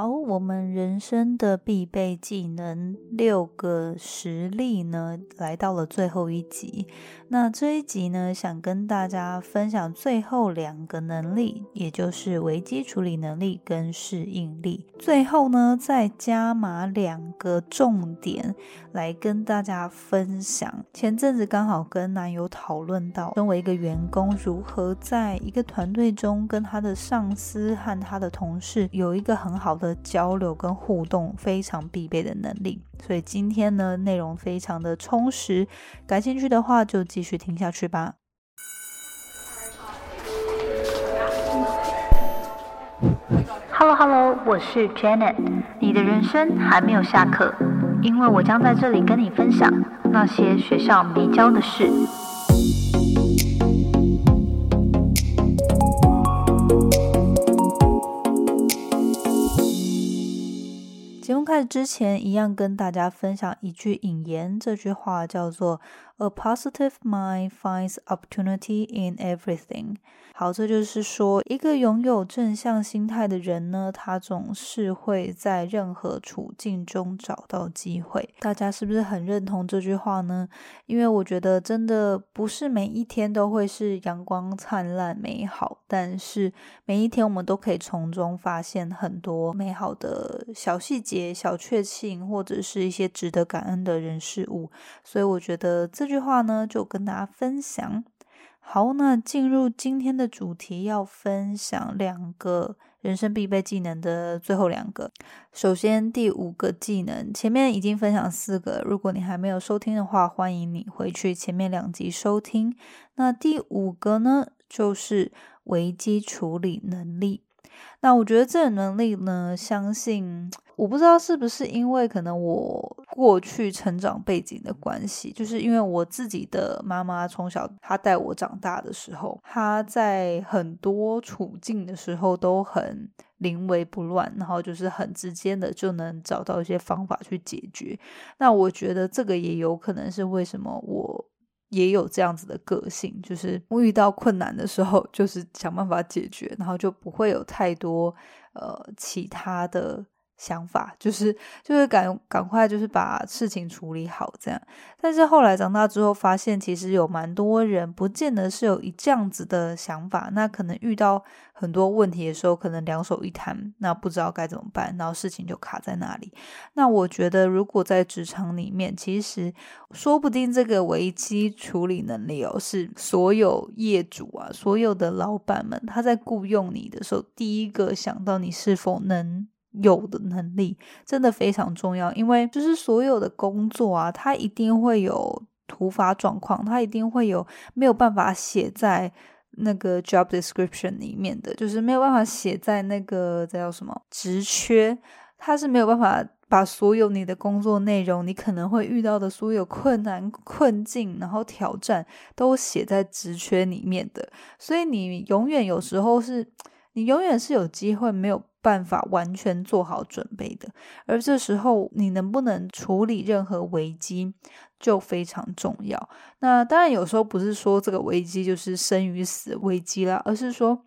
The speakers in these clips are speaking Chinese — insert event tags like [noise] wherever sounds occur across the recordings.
好，我们人生的必备技能六个实例呢，来到了最后一集。那这一集呢，想跟大家分享最后两个能力，也就是危机处理能力跟适应力。最后呢，再加码两个重点来跟大家分享。前阵子刚好跟男友讨论到，身为一个员工，如何在一个团队中跟他的上司和他的同事有一个很好。的交流跟互动非常必备的能力，所以今天呢内容非常的充实，感兴趣的话就继续听下去吧。Hello Hello，我是 Janet，你的人生还没有下课，因为我将在这里跟你分享那些学校没教的事。节目开始之前，一样跟大家分享一句引言。这句话叫做 “A positive mind finds opportunity in everything。”好，这就是说，一个拥有正向心态的人呢，他总是会在任何处境中找到机会。大家是不是很认同这句话呢？因为我觉得，真的不是每一天都会是阳光灿烂、美好，但是每一天我们都可以从中发现很多美好的小细节、小确幸，或者是一些值得感恩的人事物。所以，我觉得这句话呢，就跟大家分享。好，那进入今天的主题，要分享两个人生必备技能的最后两个。首先，第五个技能，前面已经分享四个，如果你还没有收听的话，欢迎你回去前面两集收听。那第五个呢，就是危机处理能力。那我觉得这个能力呢，相信我不知道是不是因为可能我过去成长背景的关系，就是因为我自己的妈妈从小她带我长大的时候，她在很多处境的时候都很临危不乱，然后就是很直接的就能找到一些方法去解决。那我觉得这个也有可能是为什么我。也有这样子的个性，就是我遇到困难的时候，就是想办法解决，然后就不会有太多呃其他的。想法就是就是赶赶快就是把事情处理好这样，但是后来长大之后发现，其实有蛮多人不见得是有一这样子的想法，那可能遇到很多问题的时候，可能两手一摊，那不知道该怎么办，然后事情就卡在那里。那我觉得，如果在职场里面，其实说不定这个危机处理能力哦，是所有业主啊，所有的老板们，他在雇佣你的时候，第一个想到你是否能。有的能力真的非常重要，因为就是所有的工作啊，它一定会有突发状况，它一定会有没有办法写在那个 job description 里面的，就是没有办法写在那个叫什么职缺，它是没有办法把所有你的工作内容，你可能会遇到的所有困难、困境，然后挑战都写在职缺里面的，所以你永远有时候是，你永远是有机会没有。办法完全做好准备的，而这时候你能不能处理任何危机就非常重要。那当然有时候不是说这个危机就是生与死危机啦，而是说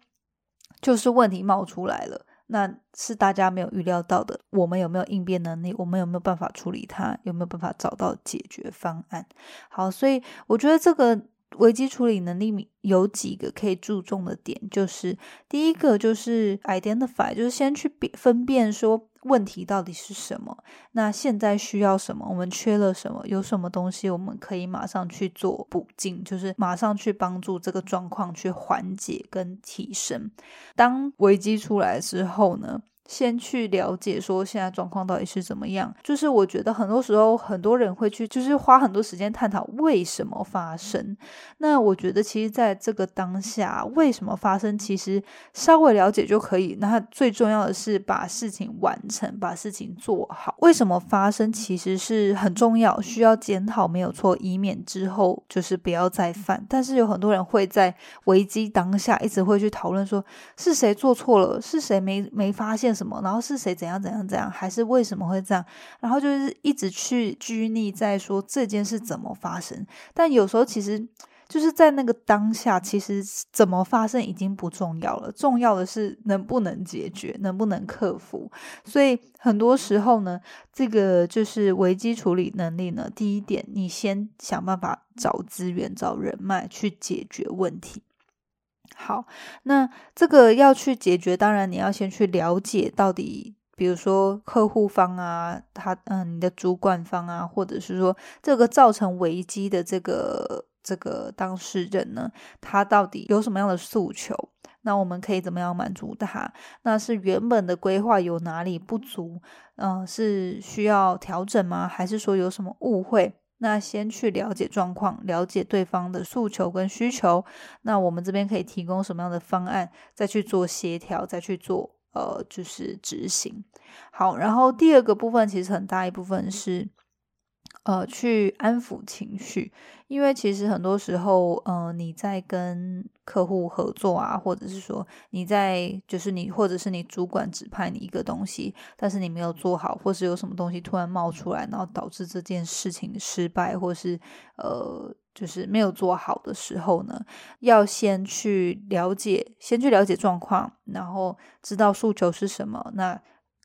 就是问题冒出来了，那是大家没有预料到的。我们有没有应变能力？我们有没有办法处理它？有没有办法找到解决方案？好，所以我觉得这个。危机处理能力有几个可以注重的点，就是第一个就是 identify，就是先去分辨说问题到底是什么，那现在需要什么，我们缺了什么，有什么东西我们可以马上去做补进，就是马上去帮助这个状况去缓解跟提升。当危机出来之后呢？先去了解说现在状况到底是怎么样，就是我觉得很多时候很多人会去，就是花很多时间探讨为什么发生。那我觉得其实在这个当下，为什么发生，其实稍微了解就可以。那最重要的是把事情完成，把事情做好。为什么发生其实是很重要，需要检讨没有错，以免之后就是不要再犯。但是有很多人会在危机当下一直会去讨论说是谁做错了，是谁没没发现。什？什么然后是谁怎样怎样怎样？还是为什么会这样？然后就是一直去拘泥在说这件事怎么发生。但有时候其实就是在那个当下，其实怎么发生已经不重要了，重要的是能不能解决，能不能克服。所以很多时候呢，这个就是危机处理能力呢。第一点，你先想办法找资源、找人脉去解决问题。好，那这个要去解决，当然你要先去了解到底。比如说客户方啊，他嗯，你的主管方啊，或者是说这个造成危机的这个这个当事人呢，他到底有什么样的诉求？那我们可以怎么样满足他？那是原本的规划有哪里不足？嗯，是需要调整吗？还是说有什么误会？那先去了解状况，了解对方的诉求跟需求。那我们这边可以提供什么样的方案？再去做协调，再去做。呃，就是执行好，然后第二个部分其实很大一部分是，呃，去安抚情绪，因为其实很多时候，呃，你在跟客户合作啊，或者是说你在就是你或者是你主管指派你一个东西，但是你没有做好，或是有什么东西突然冒出来，然后导致这件事情失败，或是呃。就是没有做好的时候呢，要先去了解，先去了解状况，然后知道诉求是什么。那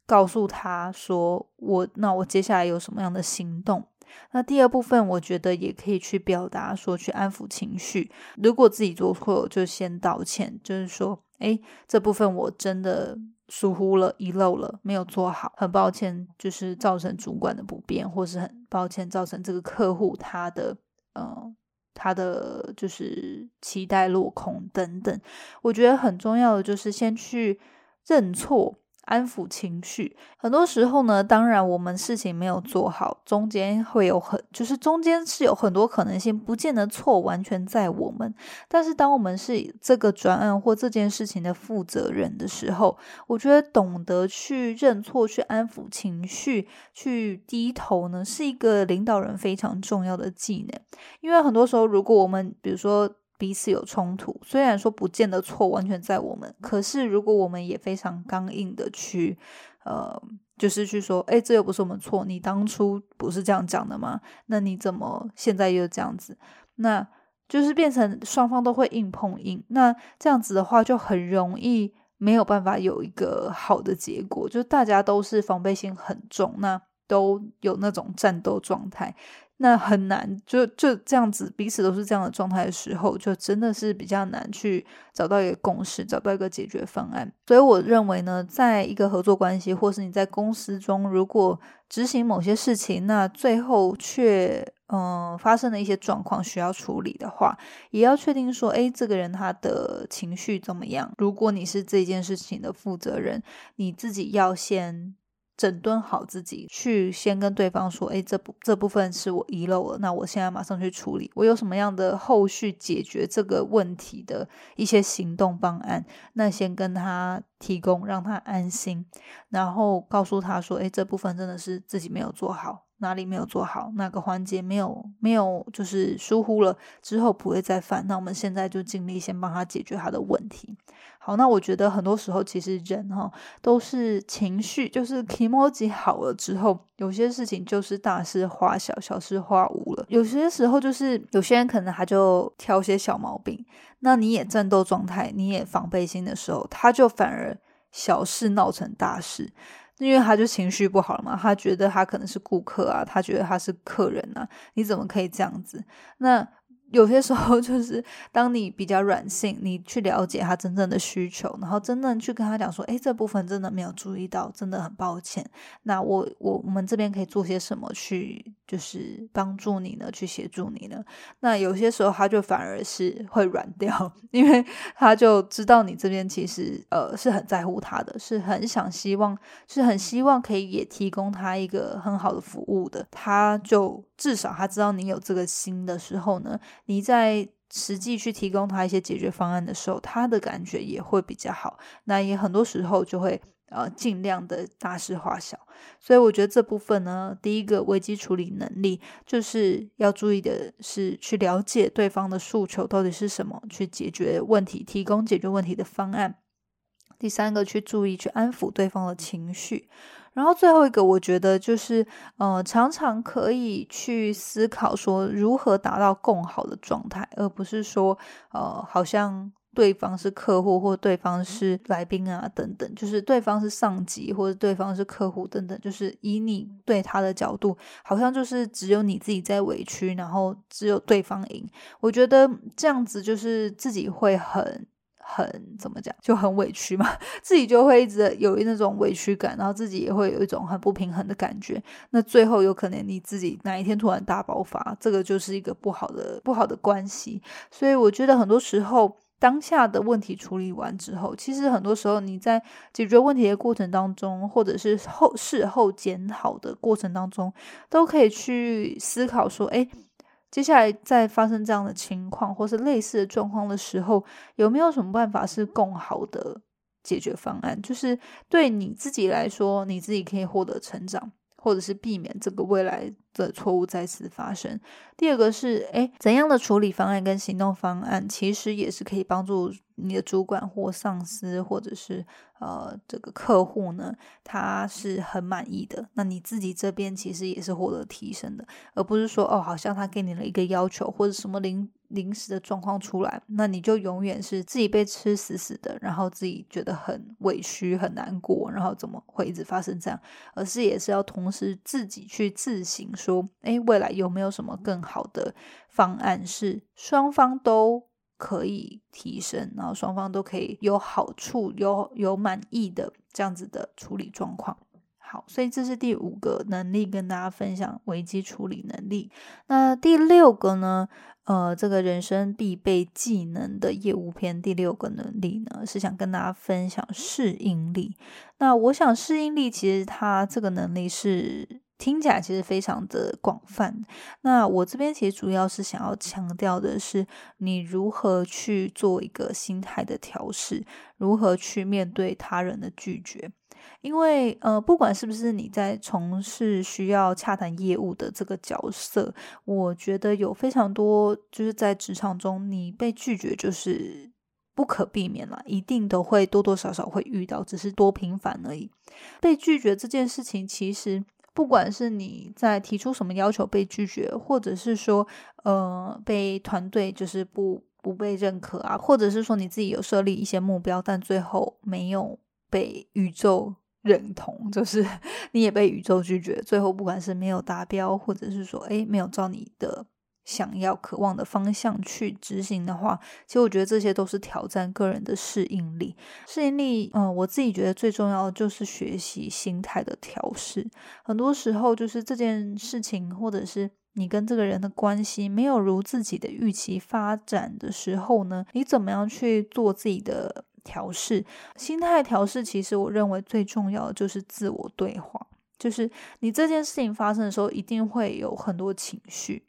告诉他说，我那我接下来有什么样的行动？那第二部分，我觉得也可以去表达说，去安抚情绪。如果自己做错，就先道歉，就是说，哎，这部分我真的疏忽了、遗漏了，没有做好，很抱歉，就是造成主管的不便，或是很抱歉造成这个客户他的。嗯，他的就是期待落空等等，我觉得很重要的就是先去认错。安抚情绪，很多时候呢，当然我们事情没有做好，中间会有很，就是中间是有很多可能性，不见得错完全在我们。但是当我们是这个专案或这件事情的负责人的时候，我觉得懂得去认错、去安抚情绪、去低头呢，是一个领导人非常重要的技能。因为很多时候，如果我们比如说。彼此有冲突，虽然说不见得错完全在我们，可是如果我们也非常刚硬的去，呃，就是去说，哎，这又不是我们错，你当初不是这样讲的吗？那你怎么现在又这样子？那就是变成双方都会硬碰硬，那这样子的话就很容易没有办法有一个好的结果，就大家都是防备心很重，那都有那种战斗状态。那很难，就就这样子，彼此都是这样的状态的时候，就真的是比较难去找到一个共识，找到一个解决方案。所以我认为呢，在一个合作关系，或是你在公司中，如果执行某些事情，那最后却嗯发生了一些状况需要处理的话，也要确定说，诶，这个人他的情绪怎么样？如果你是这件事情的负责人，你自己要先。整顿好自己，去先跟对方说：“哎，这部这部分是我遗漏了，那我现在马上去处理。我有什么样的后续解决这个问题的一些行动方案？那先跟他提供，让他安心，然后告诉他说：，哎，这部分真的是自己没有做好。”哪里没有做好，哪个环节没有没有就是疏忽了，之后不会再犯。那我们现在就尽力先帮他解决他的问题。好，那我觉得很多时候其实人哈都是情绪，就是 e m o 好了之后，有些事情就是大事化小，小事化无了。有些时候就是有些人可能他就挑些小毛病，那你也战斗状态，你也防备心的时候，他就反而小事闹成大事。因为他就情绪不好了嘛，他觉得他可能是顾客啊，他觉得他是客人啊，你怎么可以这样子？那。有些时候就是，当你比较软性，你去了解他真正的需求，然后真正去跟他讲说，哎，这部分真的没有注意到，真的很抱歉。那我我我们这边可以做些什么去，就是帮助你呢？去协助你呢？那有些时候他就反而是会软掉，[laughs] 因为他就知道你这边其实呃是很在乎他的，是很想希望，是很希望可以也提供他一个很好的服务的，他就。至少他知道你有这个心的时候呢，你在实际去提供他一些解决方案的时候，他的感觉也会比较好。那也很多时候就会呃尽量的大事化小。所以我觉得这部分呢，第一个危机处理能力就是要注意的是去了解对方的诉求到底是什么，去解决问题，提供解决问题的方案。第三个，去注意去安抚对方的情绪。然后最后一个，我觉得就是，呃，常常可以去思考说如何达到更好的状态，而不是说，呃，好像对方是客户或对方是来宾啊等等，就是对方是上级或者对方是客户等等，就是以你对他的角度，好像就是只有你自己在委屈，然后只有对方赢。我觉得这样子就是自己会很。很怎么讲，就很委屈嘛，自己就会一直有那种委屈感，然后自己也会有一种很不平衡的感觉。那最后有可能你自己哪一天突然大爆发，这个就是一个不好的不好的关系。所以我觉得很多时候，当下的问题处理完之后，其实很多时候你在解决问题的过程当中，或者是后事后检讨的过程当中，都可以去思考说，哎。接下来在发生这样的情况，或是类似的状况的时候，有没有什么办法是更好的解决方案？就是对你自己来说，你自己可以获得成长，或者是避免这个未来的错误再次发生。第二个是，哎，怎样的处理方案跟行动方案，其实也是可以帮助你的主管或上司，或者是。呃，这个客户呢，他是很满意的。那你自己这边其实也是获得提升的，而不是说哦，好像他给你了一个要求或者什么临临时的状况出来，那你就永远是自己被吃死死的，然后自己觉得很委屈、很难过，然后怎么会一直发生这样？而是也是要同时自己去自省，说，哎，未来有没有什么更好的方案，是双方都。可以提升，然后双方都可以有好处、有有满意的这样子的处理状况。好，所以这是第五个能力跟大家分享危机处理能力。那第六个呢？呃，这个人生必备技能的业务篇第六个能力呢，是想跟大家分享适应力。那我想适应力其实它这个能力是。听起来其实非常的广泛。那我这边其实主要是想要强调的是，你如何去做一个心态的调试，如何去面对他人的拒绝。因为呃，不管是不是你在从事需要洽谈业务的这个角色，我觉得有非常多就是在职场中，你被拒绝就是不可避免了，一定都会多多少少会遇到，只是多频繁而已。被拒绝这件事情，其实。不管是你在提出什么要求被拒绝，或者是说，呃，被团队就是不不被认可啊，或者是说你自己有设立一些目标，但最后没有被宇宙认同，就是 [laughs] 你也被宇宙拒绝，最后不管是没有达标，或者是说，诶没有照你的。想要、渴望的方向去执行的话，其实我觉得这些都是挑战个人的适应力。适应力，嗯，我自己觉得最重要的就是学习心态的调试。很多时候，就是这件事情，或者是你跟这个人的关系没有如自己的预期发展的时候呢，你怎么样去做自己的调试？心态调试，其实我认为最重要的就是自我对话。就是你这件事情发生的时候，一定会有很多情绪。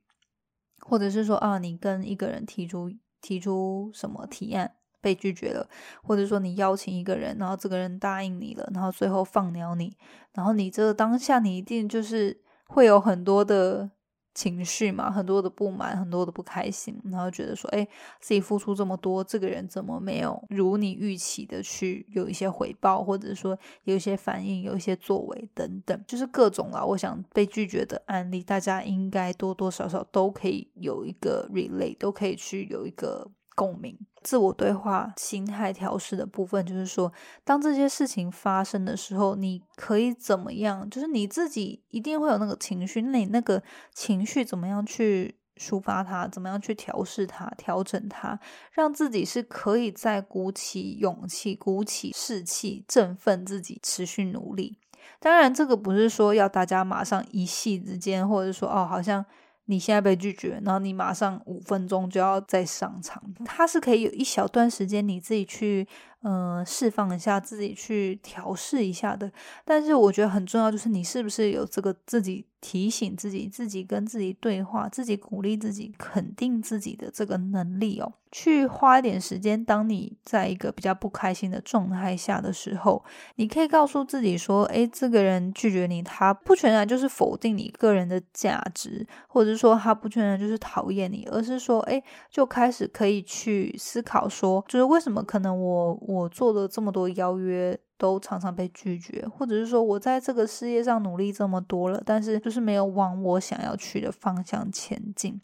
或者是说啊，你跟一个人提出提出什么提案被拒绝了，或者说你邀请一个人，然后这个人答应你了，然后最后放鸟你，然后你这个当下你一定就是会有很多的。情绪嘛，很多的不满，很多的不开心，然后觉得说，哎，自己付出这么多，这个人怎么没有如你预期的去有一些回报，或者说有一些反应，有一些作为等等，就是各种啦。我想被拒绝的案例，大家应该多多少少都可以有一个 relate，都可以去有一个。共鸣、自我对话、心态调试的部分，就是说，当这些事情发生的时候，你可以怎么样？就是你自己一定会有那个情绪，那你那个情绪怎么样去抒发它？怎么样去调试它、调整它，让自己是可以再鼓起勇气、鼓起士气、振奋自己，持续努力。当然，这个不是说要大家马上一夕之间，或者说哦，好像。你现在被拒绝，然后你马上五分钟就要再上场，它是可以有一小段时间你自己去。嗯，释放一下自己，去调试一下的。但是我觉得很重要，就是你是不是有这个自己提醒自己、自己跟自己对话、自己鼓励自己、肯定自己的这个能力哦。去花一点时间，当你在一个比较不开心的状态下的时候，你可以告诉自己说：“诶，这个人拒绝你，他不全然就是否定你个人的价值，或者是说他不全然就是讨厌你，而是说，诶，就开始可以去思考说，就是为什么可能我。”我做了这么多邀约都常常被拒绝，或者是说我在这个事业上努力这么多了，但是就是没有往我想要去的方向前进。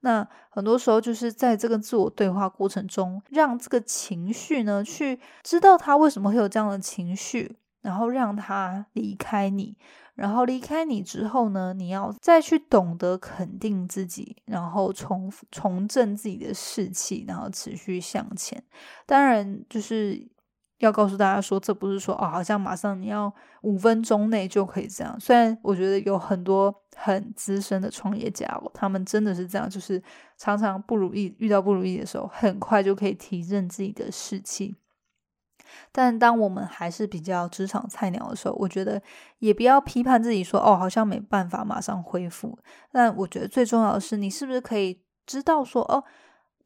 那很多时候就是在这个自我对话过程中，让这个情绪呢，去知道他为什么会有这样的情绪，然后让他离开你。然后离开你之后呢，你要再去懂得肯定自己，然后重重振自己的士气，然后持续向前。当然，就是要告诉大家说，这不是说哦，好像马上你要五分钟内就可以这样。虽然我觉得有很多很资深的创业家哦，他们真的是这样，就是常常不如意，遇到不如意的时候，很快就可以提振自己的士气。但当我们还是比较职场菜鸟的时候，我觉得也不要批判自己说哦，好像没办法马上恢复。但我觉得最重要的是，你是不是可以知道说哦。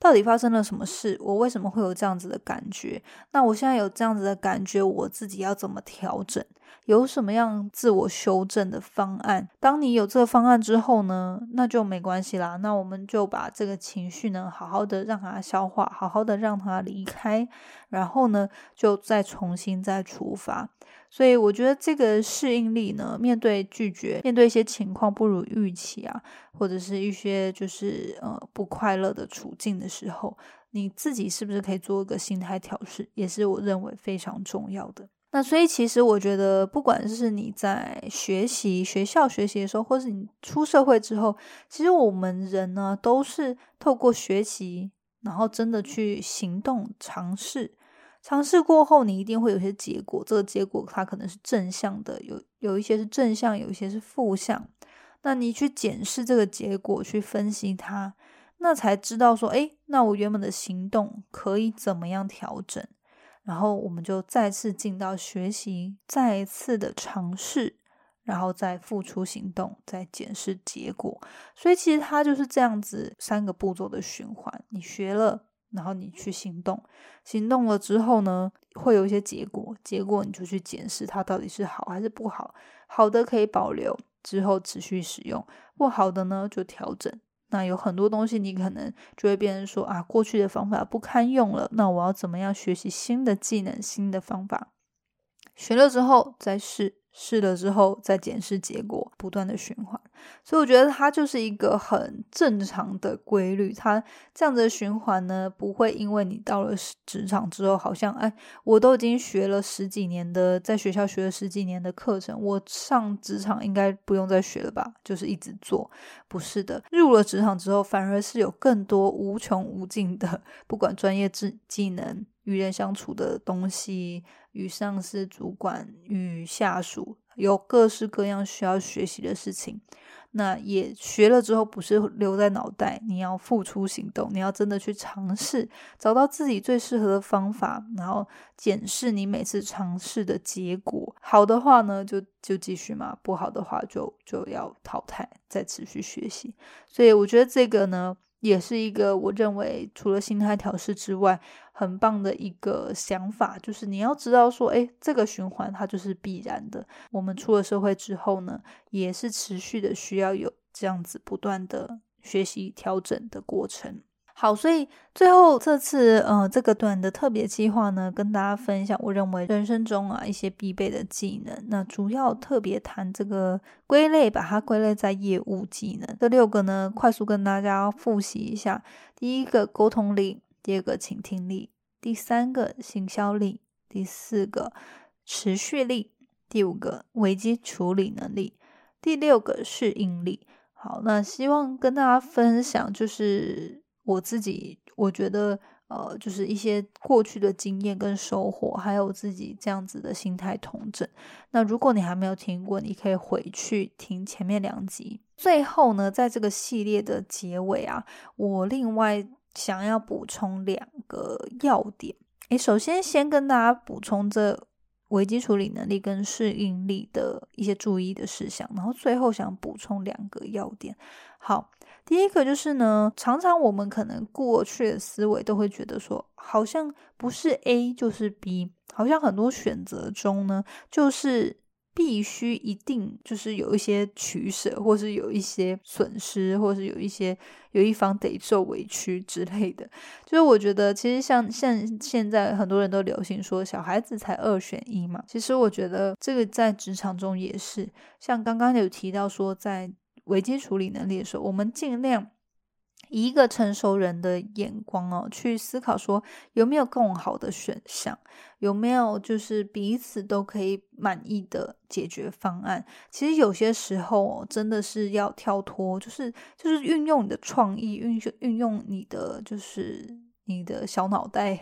到底发生了什么事？我为什么会有这样子的感觉？那我现在有这样子的感觉，我自己要怎么调整？有什么样自我修正的方案？当你有这个方案之后呢，那就没关系啦。那我们就把这个情绪呢，好好的让它消化，好好的让它离开，然后呢，就再重新再出发。所以我觉得这个适应力呢，面对拒绝，面对一些情况不如预期啊，或者是一些就是呃不快乐的处境的时候，你自己是不是可以做一个心态调试，也是我认为非常重要的。那所以其实我觉得，不管是你在学习学校学习的时候，或是你出社会之后，其实我们人呢都是透过学习，然后真的去行动尝试。尝试过后，你一定会有些结果。这个结果它可能是正向的，有有一些是正向，有一些是负向。那你去检视这个结果，去分析它，那才知道说，诶，那我原本的行动可以怎么样调整？然后我们就再次进到学习，再一次的尝试，然后再付出行动，再检视结果。所以其实它就是这样子三个步骤的循环。你学了。然后你去行动，行动了之后呢，会有一些结果，结果你就去检视它到底是好还是不好。好的可以保留，之后持续使用；不好的呢就调整。那有很多东西你可能就会变成说啊，过去的方法不堪用了，那我要怎么样学习新的技能、新的方法？学了之后再试。试了之后再检视结果，不断的循环，所以我觉得它就是一个很正常的规律。它这样子的循环呢，不会因为你到了职场之后，好像哎，我都已经学了十几年的，在学校学了十几年的课程，我上职场应该不用再学了吧？就是一直做，不是的。入了职场之后，反而是有更多无穷无尽的，不管专业技技能。与人相处的东西，与上司、主管、与下属，有各式各样需要学习的事情。那也学了之后，不是留在脑袋，你要付出行动，你要真的去尝试，找到自己最适合的方法，然后检视你每次尝试的结果。好的话呢，就就继续嘛；不好的话，就就要淘汰，再持续学习。所以我觉得这个呢。也是一个我认为除了心态调试之外，很棒的一个想法，就是你要知道说，哎，这个循环它就是必然的。我们出了社会之后呢，也是持续的需要有这样子不断的学习调整的过程。好，所以最后这次呃这个短的特别计划呢，跟大家分享我认为人生中啊一些必备的技能。那主要特别谈这个归类，把它归类在业务技能。这六个呢，快速跟大家复习一下：第一个沟通力，第二个倾听力，第三个行销力，第四个持续力，第五个危机处理能力，第六个适应力。好，那希望跟大家分享就是。我自己我觉得，呃，就是一些过去的经验跟收获，还有自己这样子的心态统整。那如果你还没有听过，你可以回去听前面两集。最后呢，在这个系列的结尾啊，我另外想要补充两个要点。诶，首先先跟大家补充这危机处理能力跟适应力的一些注意的事项，然后最后想补充两个要点。好。第一个就是呢，常常我们可能过去的思维都会觉得说，好像不是 A 就是 B，好像很多选择中呢，就是必须一定就是有一些取舍，或是有一些损失，或是有一些有一方得受委屈之类的。就是我觉得，其实像像现在很多人都流行说小孩子才二选一嘛。其实我觉得这个在职场中也是，像刚刚有提到说，在危机处理能力的时候，我们尽量。以一个成熟人的眼光哦，去思考说有没有更好的选项，有没有就是彼此都可以满意的解决方案。其实有些时候真的是要跳脱，就是就是运用你的创意，运用运用你的就是。你的小脑袋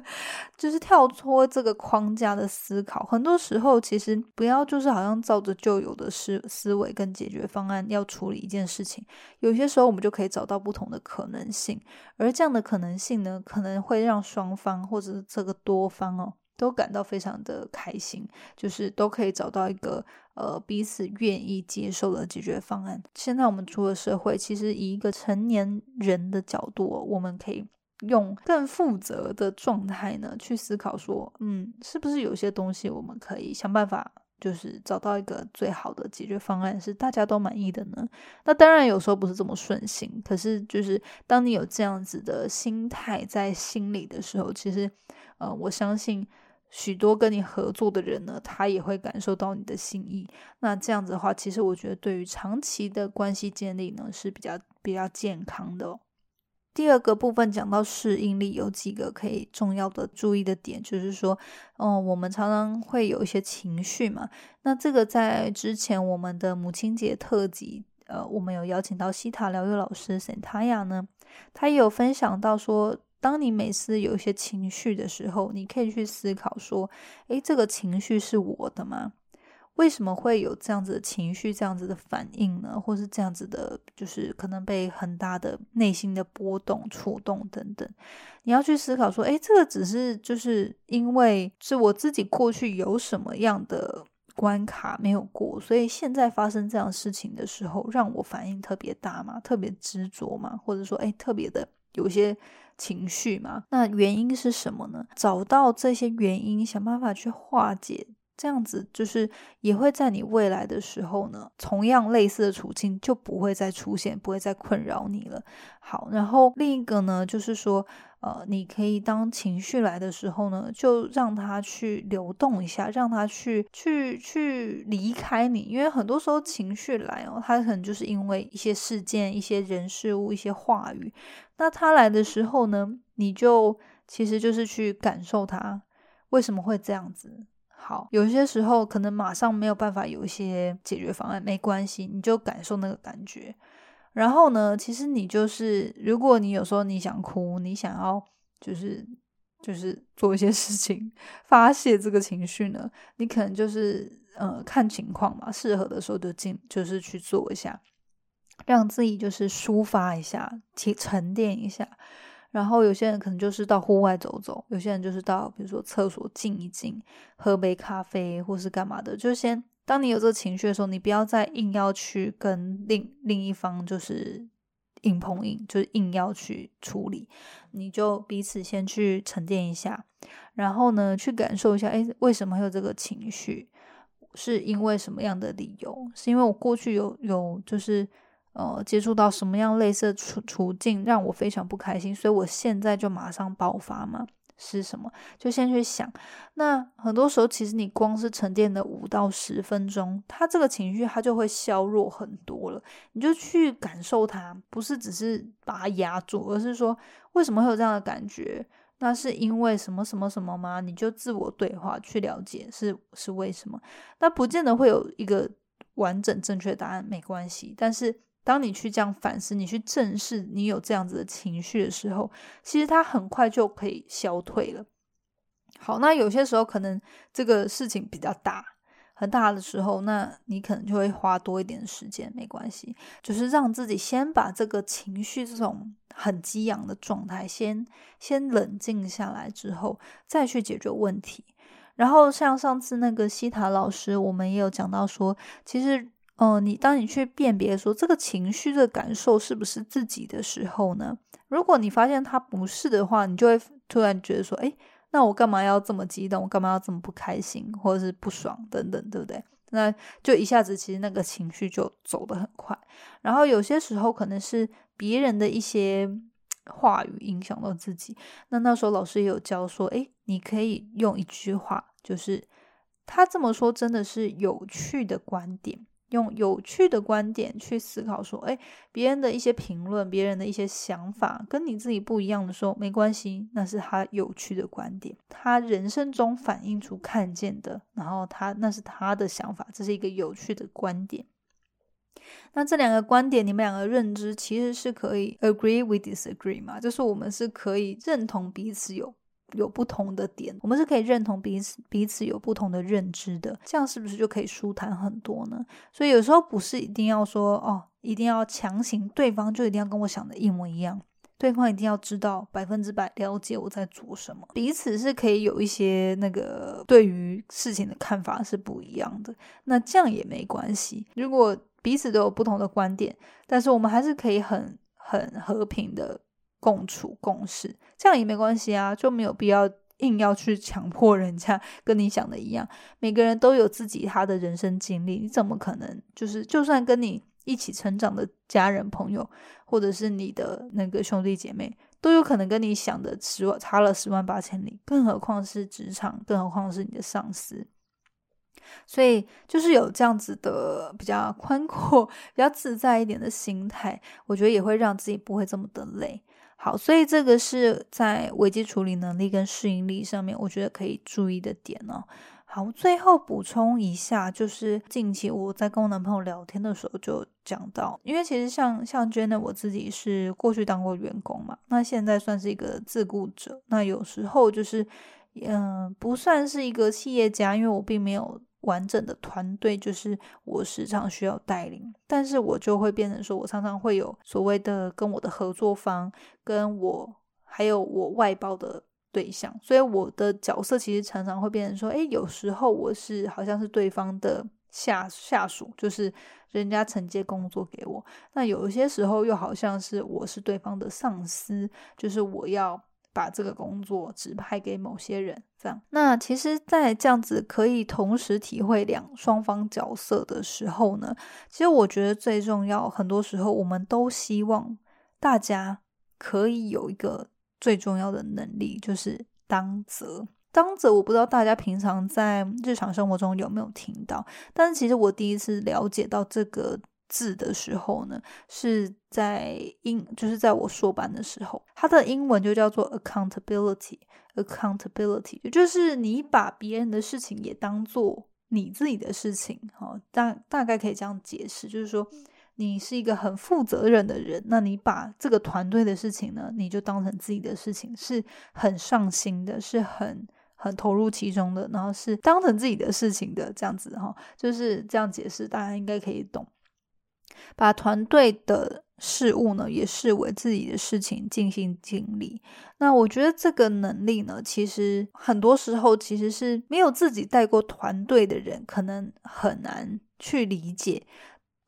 [laughs] 就是跳脱这个框架的思考，很多时候其实不要就是好像照着旧有的思思维跟解决方案要处理一件事情，有些时候我们就可以找到不同的可能性，而这样的可能性呢，可能会让双方或者是这个多方哦都感到非常的开心，就是都可以找到一个呃彼此愿意接受的解决方案。现在我们出了社会，其实以一个成年人的角度，我们可以。用更负责的状态呢，去思考说，嗯，是不是有些东西我们可以想办法，就是找到一个最好的解决方案，是大家都满意的呢？那当然有时候不是这么顺心，可是就是当你有这样子的心态在心里的时候，其实，呃，我相信许多跟你合作的人呢，他也会感受到你的心意。那这样子的话，其实我觉得对于长期的关系建立呢，是比较比较健康的。第二个部分讲到适应力，有几个可以重要的注意的点，就是说，嗯，我们常常会有一些情绪嘛。那这个在之前我们的母亲节特辑，呃，我们有邀请到西塔疗愈老师沈塔雅呢，他也有分享到说，当你每次有一些情绪的时候，你可以去思考说，诶，这个情绪是我的吗？为什么会有这样子的情绪、这样子的反应呢？或是这样子的，就是可能被很大的内心的波动触动等等。你要去思考说，诶，这个只是就是因为是我自己过去有什么样的关卡没有过，所以现在发生这样事情的时候，让我反应特别大嘛，特别执着嘛，或者说，诶，特别的有些情绪嘛？那原因是什么呢？找到这些原因，想办法去化解。这样子就是也会在你未来的时候呢，同样类似的处境就不会再出现，不会再困扰你了。好，然后另一个呢，就是说，呃，你可以当情绪来的时候呢，就让它去流动一下，让它去去去离开你，因为很多时候情绪来哦，它可能就是因为一些事件、一些人事物、一些话语。那它来的时候呢，你就其实就是去感受它为什么会这样子。好，有些时候可能马上没有办法有一些解决方案，没关系，你就感受那个感觉。然后呢，其实你就是，如果你有时候你想哭，你想要就是就是做一些事情发泄这个情绪呢，你可能就是呃看情况嘛，适合的时候就进，就是去做一下，让自己就是抒发一下，去沉淀一下。然后有些人可能就是到户外走走，有些人就是到比如说厕所静一静，喝杯咖啡或是干嘛的。就先当你有这个情绪的时候，你不要再硬要去跟另另一方就是硬碰硬，就是硬要去处理。你就彼此先去沉淀一下，然后呢去感受一下，哎，为什么会有这个情绪？是因为什么样的理由？是因为我过去有有就是。呃，接触到什么样类似的处处境让我非常不开心，所以我现在就马上爆发吗？是什么？就先去想。那很多时候，其实你光是沉淀的五到十分钟，他这个情绪他就会削弱很多了。你就去感受它，不是只是把它压住，而是说为什么会有这样的感觉？那是因为什么什么什么吗？你就自我对话去了解是是为什么。那不见得会有一个完整正确答案，没关系，但是。当你去这样反思，你去正视你有这样子的情绪的时候，其实它很快就可以消退了。好，那有些时候可能这个事情比较大，很大的时候，那你可能就会花多一点时间，没关系，就是让自己先把这个情绪这种很激昂的状态先先冷静下来之后，再去解决问题。然后像上次那个西塔老师，我们也有讲到说，其实。哦，你当你去辨别说这个情绪的感受是不是自己的时候呢？如果你发现它不是的话，你就会突然觉得说，哎，那我干嘛要这么激动？我干嘛要这么不开心，或者是不爽等等，对不对？那就一下子其实那个情绪就走得很快。然后有些时候可能是别人的一些话语影响到自己，那那时候老师也有教说，诶，你可以用一句话，就是他这么说真的是有趣的观点。用有趣的观点去思考，说，哎，别人的一些评论，别人的一些想法跟你自己不一样的时候，没关系，那是他有趣的观点，他人生中反映出看见的，然后他那是他的想法，这是一个有趣的观点。那这两个观点，你们两个认知其实是可以 agree with disagree 嘛，就是我们是可以认同彼此有。有不同的点，我们是可以认同彼此彼此有不同的认知的，这样是不是就可以舒坦很多呢？所以有时候不是一定要说哦，一定要强行对方就一定要跟我想的一模一样，对方一定要知道百分之百了解我在做什么，彼此是可以有一些那个对于事情的看法是不一样的，那这样也没关系。如果彼此都有不同的观点，但是我们还是可以很很和平的。共处共事，这样也没关系啊，就没有必要硬要去强迫人家 [laughs] 跟你想的一样。每个人都有自己他的人生经历，你怎么可能就是就算跟你一起成长的家人朋友，或者是你的那个兄弟姐妹，都有可能跟你想的十万差了十万八千里，更何况是职场，更何况是你的上司。所以就是有这样子的比较宽阔、[laughs] 比较自在一点的心态，我觉得也会让自己不会这么的累。好，所以这个是在危机处理能力跟适应力上面，我觉得可以注意的点哦。好，最后补充一下，就是近期我在跟我男朋友聊天的时候就讲到，因为其实像像 Jenna 我自己是过去当过员工嘛，那现在算是一个自雇者，那有时候就是嗯，不算是一个企业家，因为我并没有。完整的团队就是我时常需要带领，但是我就会变成说，我常常会有所谓的跟我的合作方，跟我还有我外包的对象，所以我的角色其实常常会变成说，诶，有时候我是好像是对方的下下属，就是人家承接工作给我，那有一些时候又好像是我是对方的上司，就是我要。把这个工作指派给某些人，这样。那其实，在这样子可以同时体会两双方角色的时候呢，其实我觉得最重要，很多时候我们都希望大家可以有一个最重要的能力，就是当责。当责，我不知道大家平常在日常生活中有没有听到，但是其实我第一次了解到这个。字的时候呢，是在英，就是在我硕班的时候，它的英文就叫做 accountability，accountability，也就是你把别人的事情也当做你自己的事情，哈，大大概可以这样解释，就是说你是一个很负责任的人，那你把这个团队的事情呢，你就当成自己的事情，是很上心的，是很很投入其中的，然后是当成自己的事情的这样子，哈，就是这样解释，大家应该可以懂。把团队的事物呢，也视为自己的事情尽心尽力。那我觉得这个能力呢，其实很多时候其实是没有自己带过团队的人，可能很难去理解。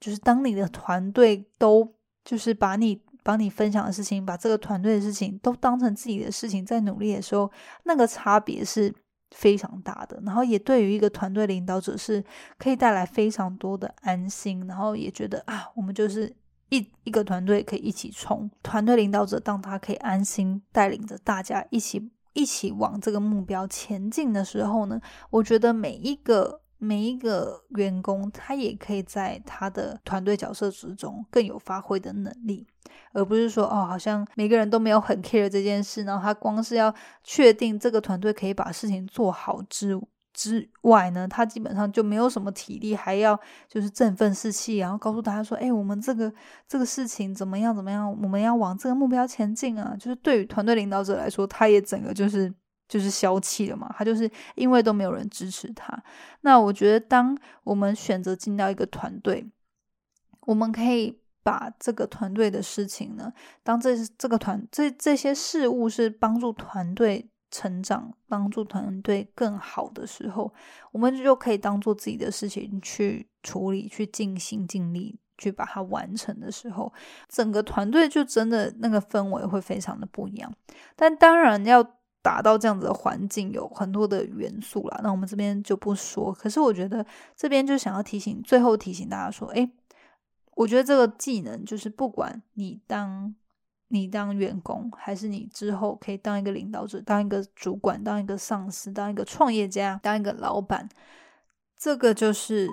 就是当你的团队都就是把你把你分享的事情，把这个团队的事情都当成自己的事情在努力的时候，那个差别是。非常大的，然后也对于一个团队领导者是可以带来非常多的安心，然后也觉得啊，我们就是一一个团队可以一起冲。团队领导者当他可以安心带领着大家一起一起往这个目标前进的时候呢，我觉得每一个。每一个员工，他也可以在他的团队角色之中更有发挥的能力，而不是说哦，好像每个人都没有很 care 这件事，然后他光是要确定这个团队可以把事情做好之之外呢，他基本上就没有什么体力，还要就是振奋士气，然后告诉大家说，哎，我们这个这个事情怎么样怎么样，我们要往这个目标前进啊！就是对于团队领导者来说，他也整个就是。就是消气了嘛，他就是因为都没有人支持他。那我觉得，当我们选择进到一个团队，我们可以把这个团队的事情呢，当这这个团这这些事物是帮助团队成长、帮助团队更好的时候，我们就可以当做自己的事情去处理、去尽心尽力去把它完成的时候，整个团队就真的那个氛围会非常的不一样。但当然要。达到这样子的环境，有很多的元素啦。那我们这边就不说。可是我觉得这边就想要提醒，最后提醒大家说，诶，我觉得这个技能就是不管你当。你当员工，还是你之后可以当一个领导者，当一个主管，当一个上司，当一个创业家，当一个老板，这个就是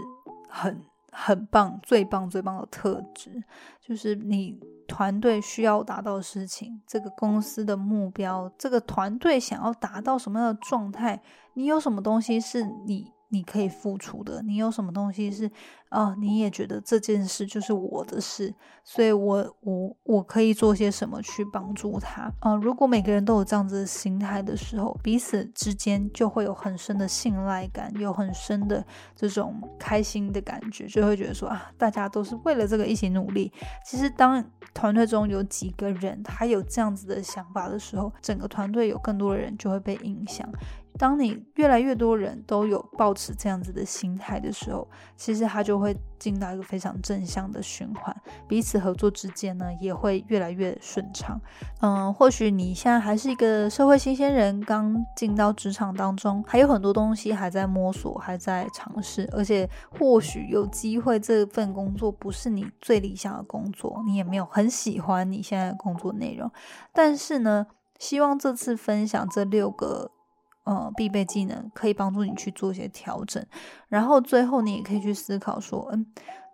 很很棒、最棒、最棒的特质。就是你团队需要达到的事情，这个公司的目标，这个团队想要达到什么样的状态，你有什么东西是你。你可以付出的，你有什么东西是啊？你也觉得这件事就是我的事，所以我我我可以做些什么去帮助他啊？如果每个人都有这样子的心态的时候，彼此之间就会有很深的信赖感，有很深的这种开心的感觉，就会觉得说啊，大家都是为了这个一起努力。其实当团队中有几个人他有这样子的想法的时候，整个团队有更多的人就会被影响。当你越来越多人都有保持这样子的心态的时候，其实他就会进到一个非常正向的循环，彼此合作之间呢也会越来越顺畅。嗯，或许你现在还是一个社会新鲜人，刚进到职场当中，还有很多东西还在摸索，还在尝试，而且或许有机会这份工作不是你最理想的工作，你也没有很喜欢你现在的工作内容，但是呢，希望这次分享这六个。呃，必备技能可以帮助你去做一些调整，然后最后你也可以去思考说，嗯，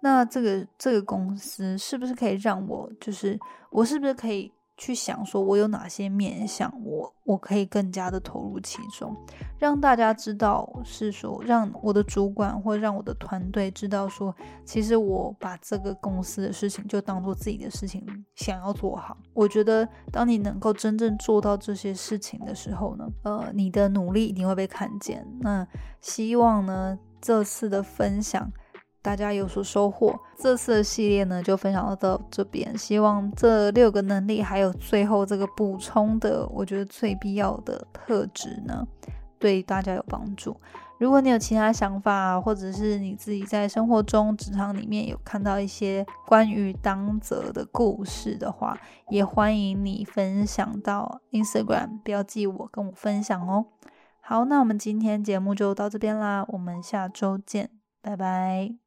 那这个这个公司是不是可以让我，就是我是不是可以。去想说，我有哪些面向，我我可以更加的投入其中，让大家知道是说，让我的主管或让我的团队知道说，其实我把这个公司的事情就当做自己的事情，想要做好。我觉得，当你能够真正做到这些事情的时候呢，呃，你的努力一定会被看见。那希望呢，这次的分享。大家有所收获。这次的系列呢，就分享到这边。希望这六个能力，还有最后这个补充的，我觉得最必要的特质呢，对大家有帮助。如果你有其他想法，或者是你自己在生活中、职场里面有看到一些关于当责的故事的话，也欢迎你分享到 Instagram 标记我，跟我分享哦。好，那我们今天节目就到这边啦，我们下周见，拜拜。